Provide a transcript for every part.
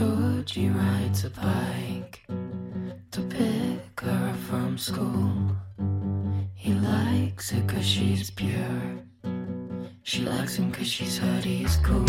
Georgie rides a bike to pick her from school. He likes her cause she's pure. She likes him cause she's heard he's cool.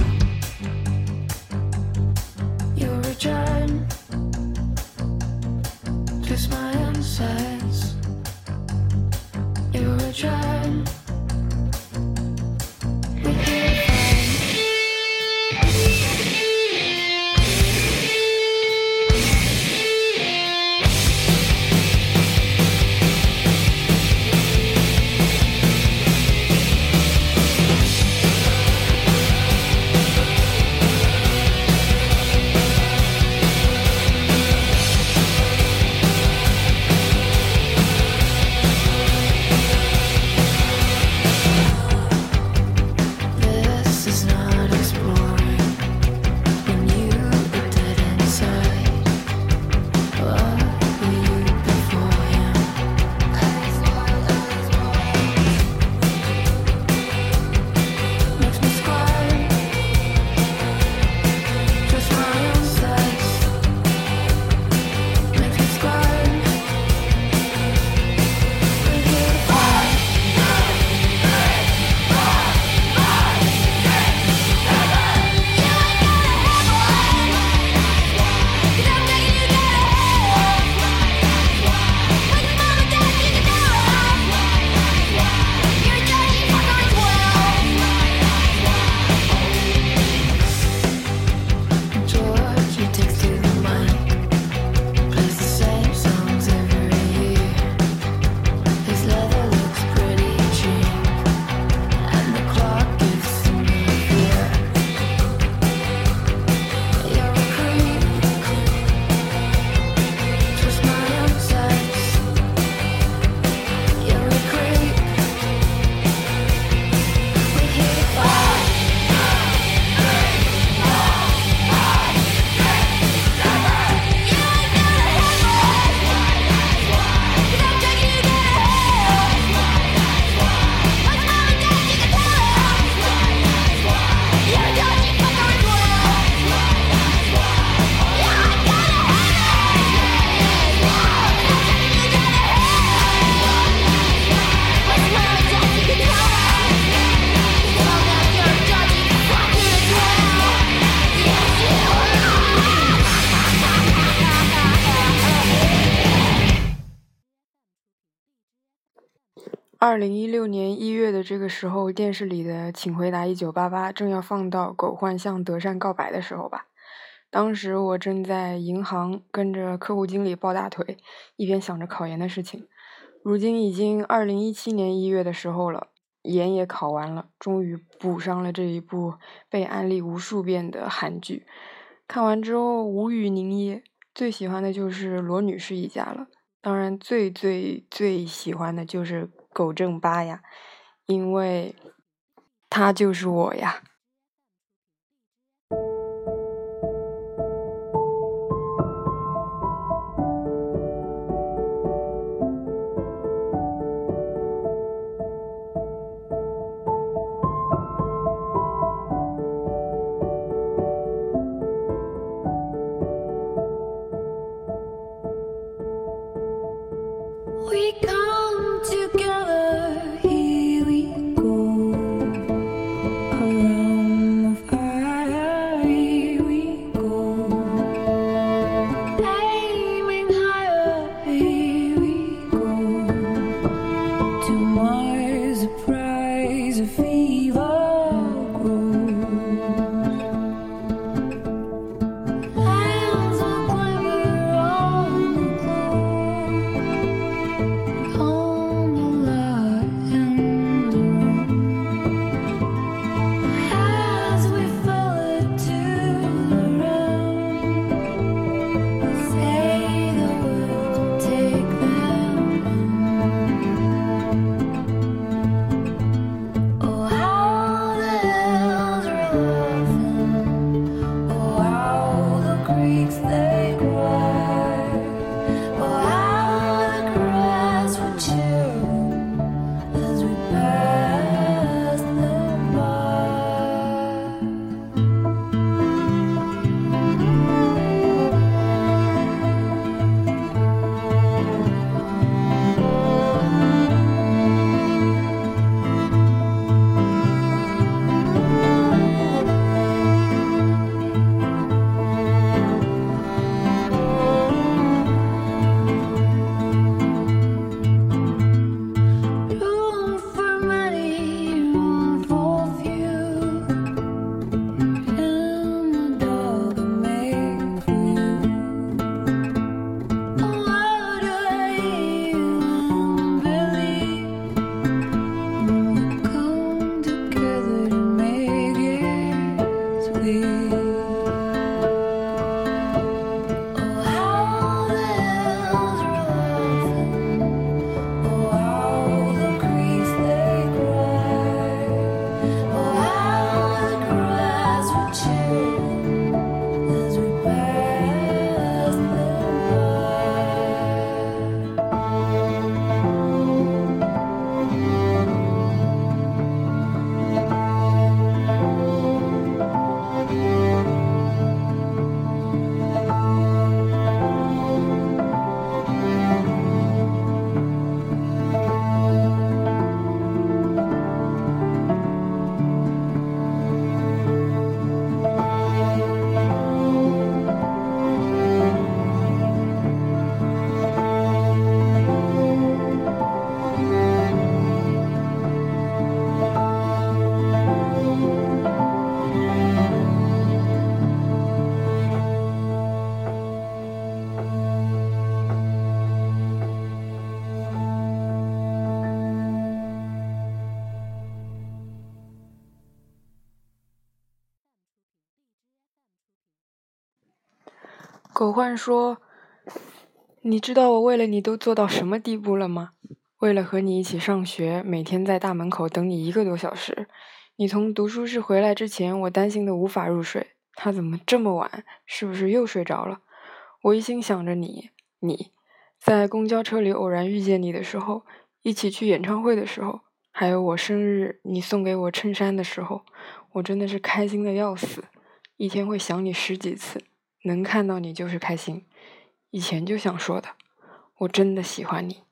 二零一六年一月的这个时候，电视里的《请回答一九八八》正要放到狗焕向德善告白的时候吧。当时我正在银行跟着客户经理抱大腿，一边想着考研的事情。如今已经二零一七年一月的时候了，研也考完了，终于补上了这一部被安利无数遍的韩剧。看完之后无语凝噎，最喜欢的就是罗女士一家了。当然，最最最喜欢的就是狗正八呀，因为他就是我呀。狗焕说：“你知道我为了你都做到什么地步了吗？为了和你一起上学，每天在大门口等你一个多小时。你从读书室回来之前，我担心的无法入睡。他怎么这么晚？是不是又睡着了？我一心想着你，你在公交车里偶然遇见你的时候，一起去演唱会的时候，还有我生日你送给我衬衫的时候，我真的是开心的要死，一天会想你十几次。”能看到你就是开心，以前就想说的，我真的喜欢你。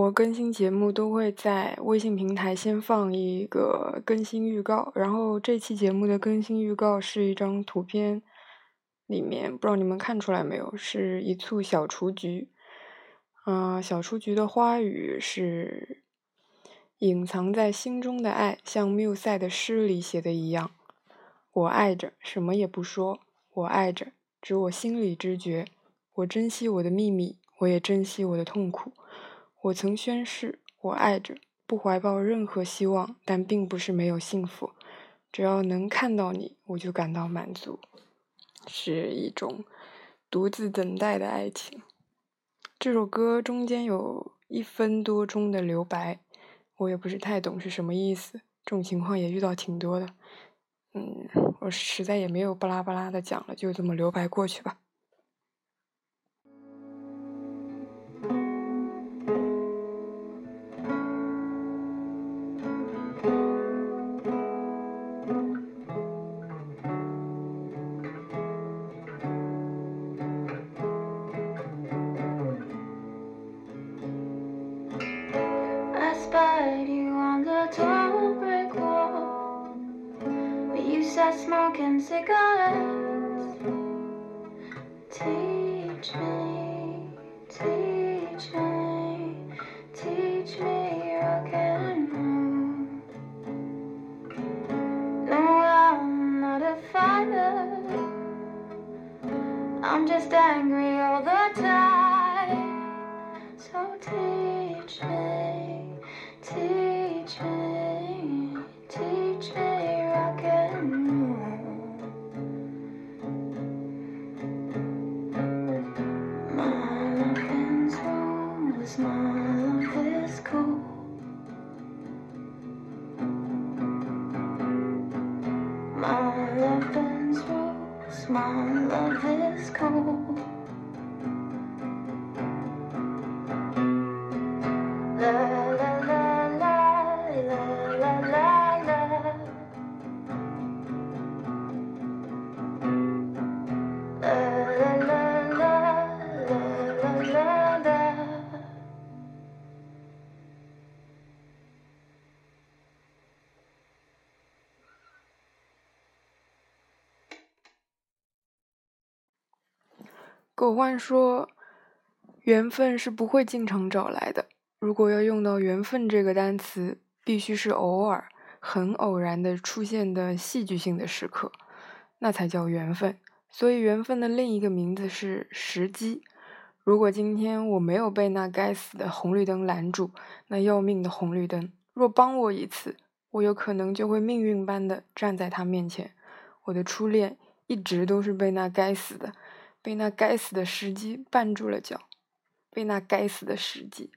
我更新节目都会在微信平台先放一个更新预告，然后这期节目的更新预告是一张图片，里面不知道你们看出来没有，是一簇小雏菊。嗯、小雏菊的花语是隐藏在心中的爱，像缪塞的诗里写的一样，我爱着，什么也不说，我爱着，只我心里知觉，我珍惜我的秘密，我也珍惜我的痛苦。我曾宣誓，我爱着，不怀抱任何希望，但并不是没有幸福。只要能看到你，我就感到满足，是一种独自等待的爱情。这首歌中间有一分多钟的留白，我也不是太懂是什么意思。这种情况也遇到挺多的，嗯，我实在也没有巴拉巴拉的讲了，就这么留白过去吧。reaching to 狗焕说：“缘分是不会经常找来的。如果要用到‘缘分’这个单词，必须是偶尔、很偶然的出现的戏剧性的时刻，那才叫缘分。所以，缘分的另一个名字是时机。如果今天我没有被那该死的红绿灯拦住，那要命的红绿灯若帮我一次，我有可能就会命运般的站在他面前。我的初恋一直都是被那该死的。”被那该死的时机绊住了脚，被那该死的时机。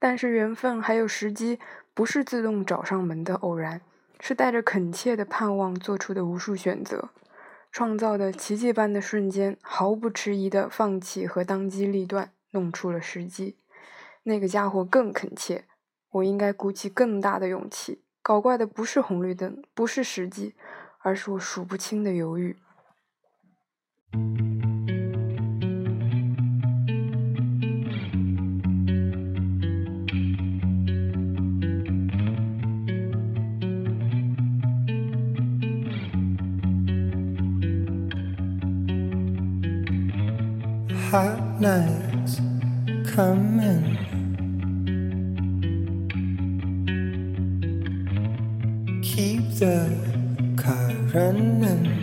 但是缘分还有时机，不是自动找上门的偶然，是带着恳切的盼望做出的无数选择，创造的奇迹般的瞬间，毫不迟疑的放弃和当机立断，弄出了时机。那个家伙更恳切，我应该鼓起更大的勇气。搞怪的不是红绿灯，不是时机，而是我数不清的犹豫。Hot nights coming. Keep the car running.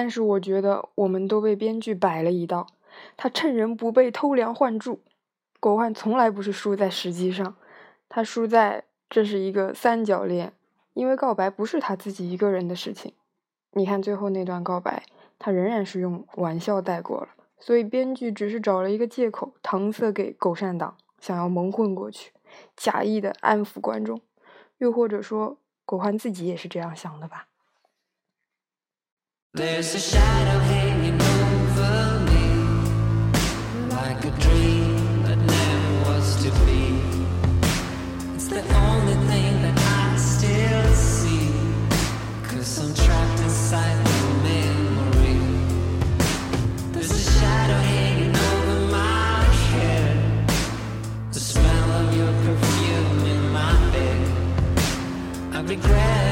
但是我觉得我们都被编剧摆了一道，他趁人不备偷梁换柱。狗焕从来不是输在时机上，他输在这是一个三角恋，因为告白不是他自己一个人的事情。你看最后那段告白，他仍然是用玩笑带过了，所以编剧只是找了一个借口搪塞给狗善党，想要蒙混过去，假意的安抚观众，又或者说狗焕自己也是这样想的吧。There's a shadow hanging over me, like a dream that never was to be. It's the only thing that I still see, cause I'm trapped inside the memory. There's a shadow hanging over my head, the smell of your perfume in my bed. I regret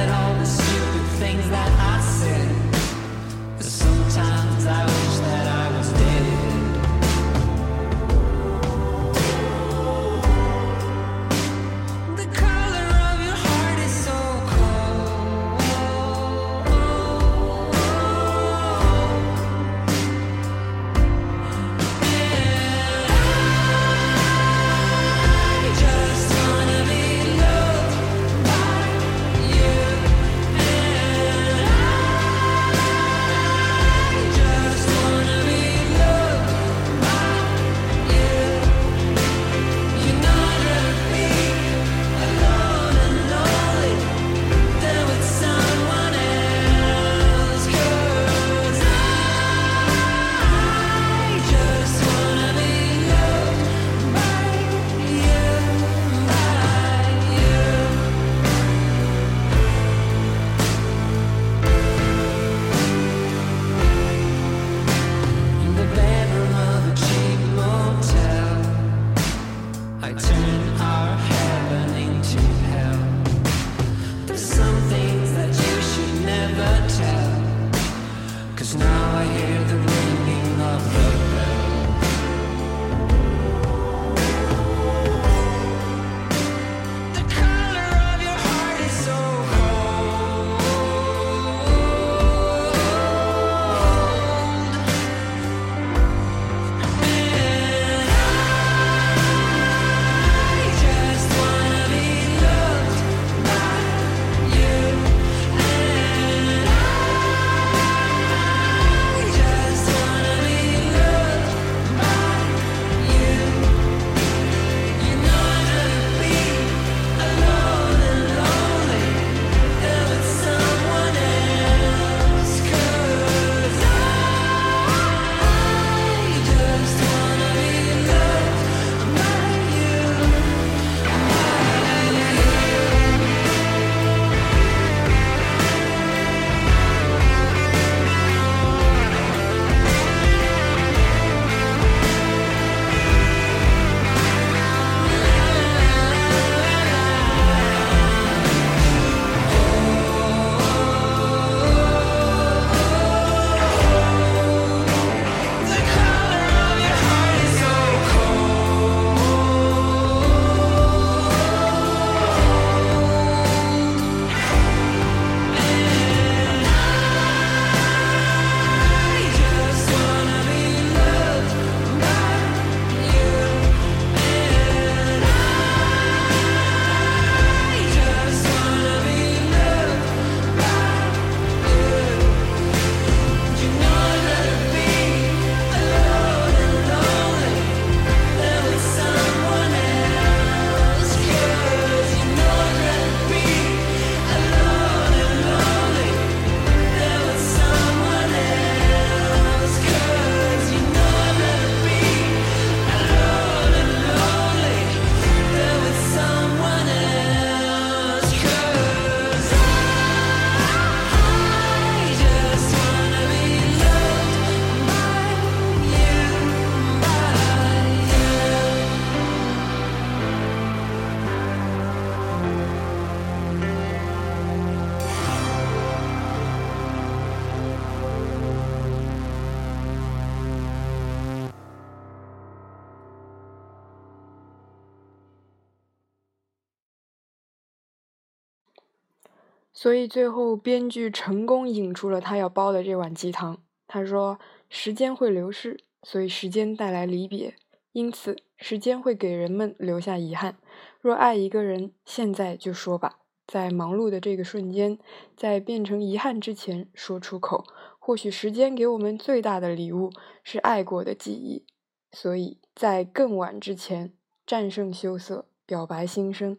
所以最后编剧成功引出了他要煲的这碗鸡汤。他说：“时间会流逝，所以时间带来离别，因此时间会给人们留下遗憾。若爱一个人，现在就说吧，在忙碌的这个瞬间，在变成遗憾之前说出口。或许时间给我们最大的礼物是爱过的记忆，所以在更晚之前战胜羞涩，表白心声，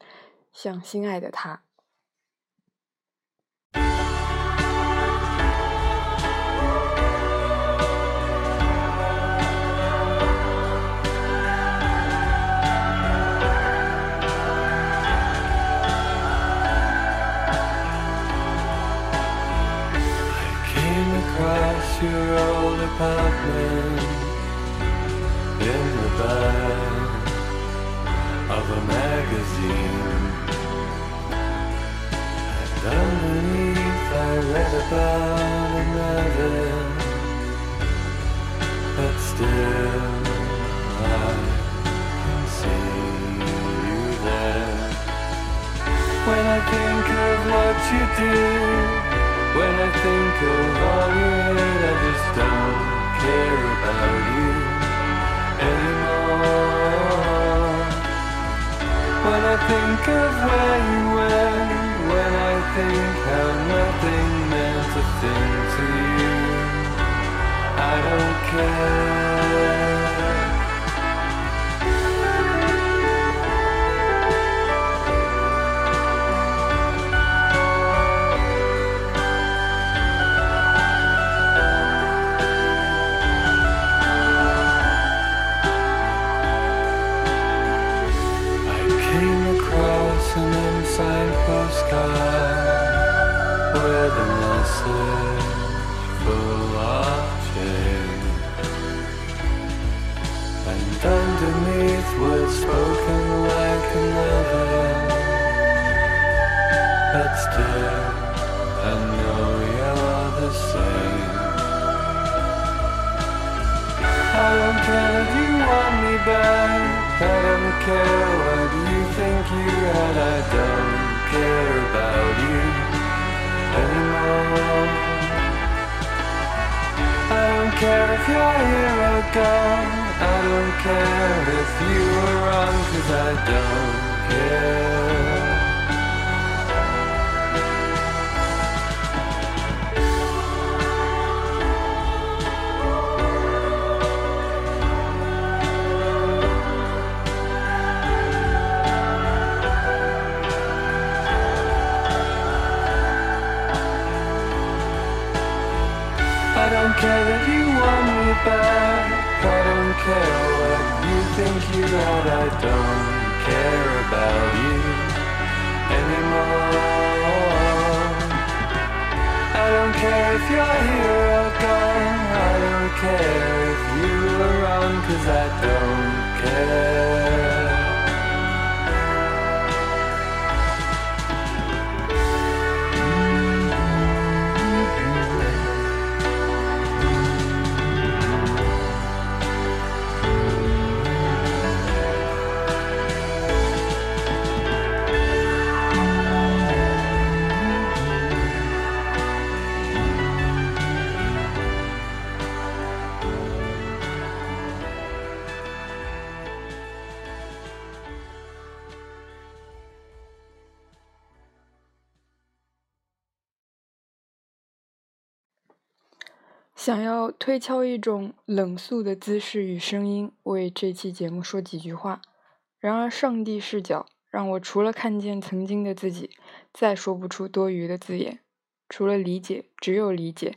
向心爱的他。” Apartment in the back of a magazine. And underneath I read about another, but still I can see you there. When I think of what you do, when I think of all you hate, I just don't care about you anymore. When I think of where you went, when I think how nothing meant a thing to you, I don't care. Want. I don't care what you think you had. I don't care about you anymore. I don't care if you're here or gone. I don't care if you were wrong, cause I don't care. If you're here or gone. I don't care if you were wrong, cause I don't care. “想要推敲一种冷肃的姿势与声音，为这期节目说几句话。然而，上帝视角让我除了看见曾经的自己，再说不出多余的字眼。除了理解，只有理解。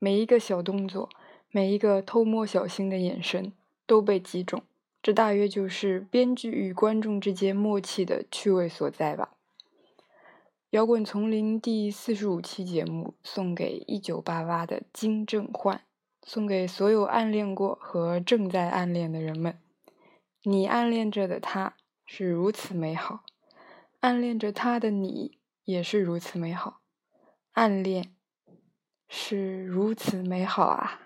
每一个小动作，每一个偷摸小心的眼神，都被击中。这大约就是编剧与观众之间默契的趣味所在吧。”摇滚丛林第四十五期节目送给一九八八的金正焕，送给所有暗恋过和正在暗恋的人们。你暗恋着的他是如此美好，暗恋着他的你也是如此美好，暗恋是如此美好啊！